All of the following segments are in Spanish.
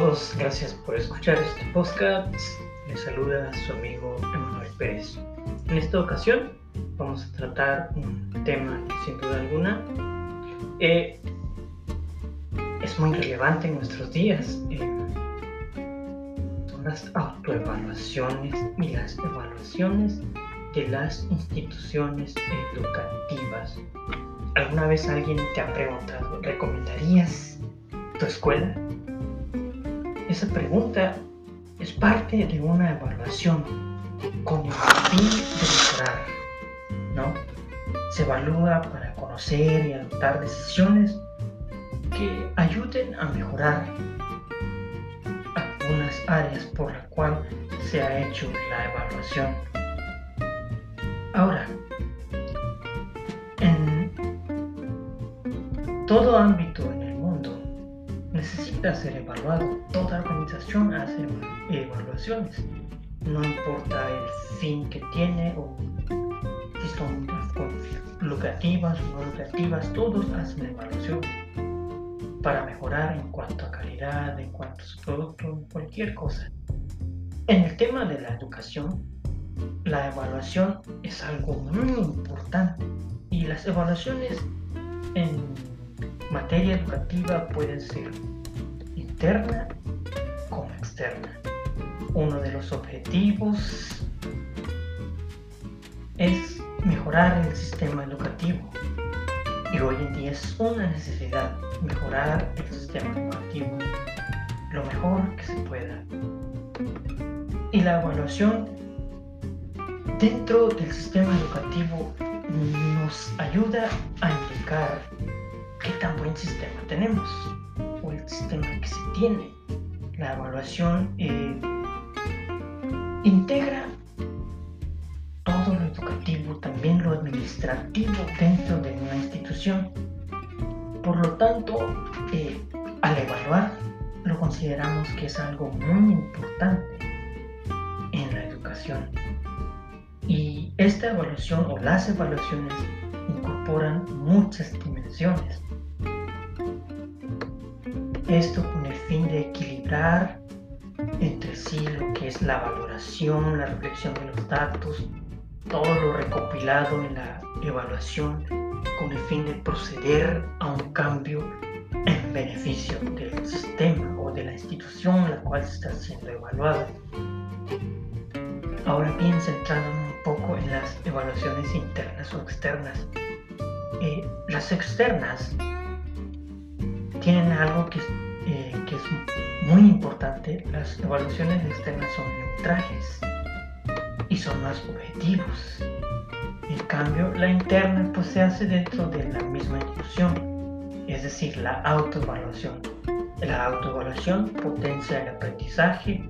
todos, gracias por escuchar este podcast. Les saluda su amigo Emanuel Pérez. En esta ocasión vamos a tratar un tema que sin duda alguna eh, es muy relevante en nuestros días. Eh, son las autoevaluaciones y las evaluaciones de las instituciones educativas. ¿Alguna vez alguien te ha preguntado, ¿recomendarías tu escuela? Esa pregunta es parte de una evaluación con el fin de mejorar, ¿no? Se evalúa para conocer y adoptar decisiones que ayuden a mejorar algunas áreas por las cuales se ha hecho la evaluación. Ahora, en todo ámbito necesita ser evaluado. Toda organización hace evaluaciones. No importa el fin que tiene o si son lucrativas o no lucrativas, todos hacen evaluación para mejorar en cuanto a calidad, en cuanto a su producto, cualquier cosa. En el tema de la educación, la evaluación es algo muy importante y las evaluaciones en materia educativa pueden ser interna como externa. Uno de los objetivos es mejorar el sistema educativo y hoy en día es una necesidad mejorar el sistema educativo lo mejor que se pueda. Y la evaluación dentro del sistema educativo nos ayuda a indicar qué tan buen sistema tenemos o el sistema que se tiene. La evaluación eh, integra todo lo educativo, también lo administrativo dentro de una institución. Por lo tanto, eh, al evaluar, lo consideramos que es algo muy importante en la educación. Y esta evaluación o las evaluaciones incorporan muchas dimensiones esto con el fin de equilibrar entre sí lo que es la valoración, la reflexión de los datos, todo lo recopilado en la evaluación con el fin de proceder a un cambio en beneficio del sistema o de la institución la cual está siendo evaluada. Ahora bien, centrándonos un poco en las evaluaciones internas o externas. Eh, las externas tienen algo que, eh, que es muy importante. Las evaluaciones externas son neutrales y son más objetivos. En cambio, la interna pues se hace dentro de la misma institución, es decir, la autoevaluación. La autoevaluación potencia el aprendizaje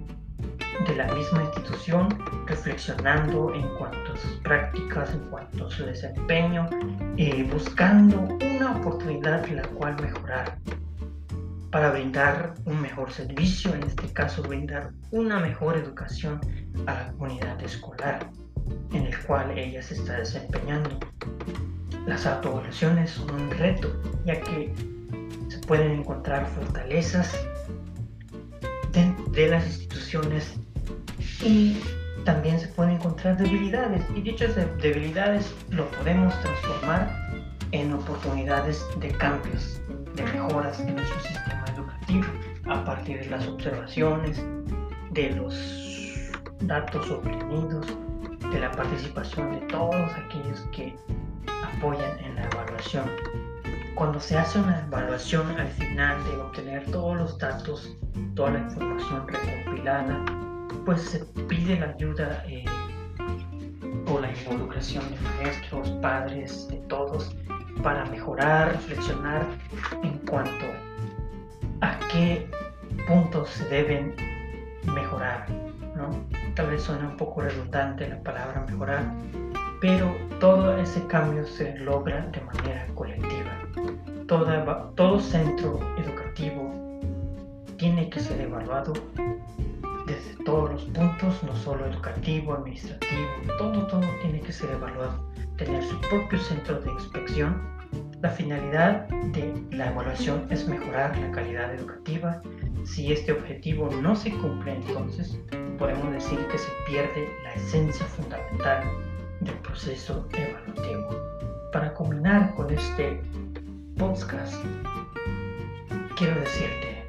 de la misma institución, reflexionando en cuanto a sus prácticas, en cuanto a su desempeño, eh, buscando una oportunidad en la cual mejorar para brindar un mejor servicio, en este caso brindar una mejor educación a la comunidad escolar en el cual ella se está desempeñando. Las autoevaluaciones son un reto, ya que se pueden encontrar fortalezas de, las instituciones y también se pueden encontrar debilidades y dichas debilidades lo podemos transformar en oportunidades de cambios, de mejoras en nuestro sistema educativo a partir de las observaciones, de los datos obtenidos, de la participación de todos aquellos que apoyan en la evaluación. Cuando se hace una evaluación al final de obtener todos los datos, toda la información recopilada, pues se pide la ayuda eh, o la involucración de maestros, padres, de todos, para mejorar, reflexionar en cuanto a qué puntos se deben mejorar. ¿no? Tal vez suena un poco redundante la palabra mejorar, pero todo ese cambio se logra de manera colectiva. todo centro educativo tiene que ser evaluado desde todos los puntos, no solo educativo, administrativo, todo, todo tiene que ser evaluado tener su propio centro de inspección. La finalidad de la evaluación es mejorar la calidad educativa Si este objetivo no se cumple, entonces podemos decir que se pierde la esencia fundamental del proceso evaluativo. Para combinar con este podcast, quiero decirte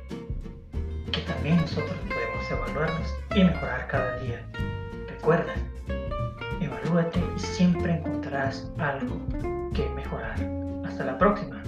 que también nosotros podemos evaluarnos y mejorar cada día. Recuerda, evalúate y siempre encontrarás algo que mejorar. Hasta la próxima.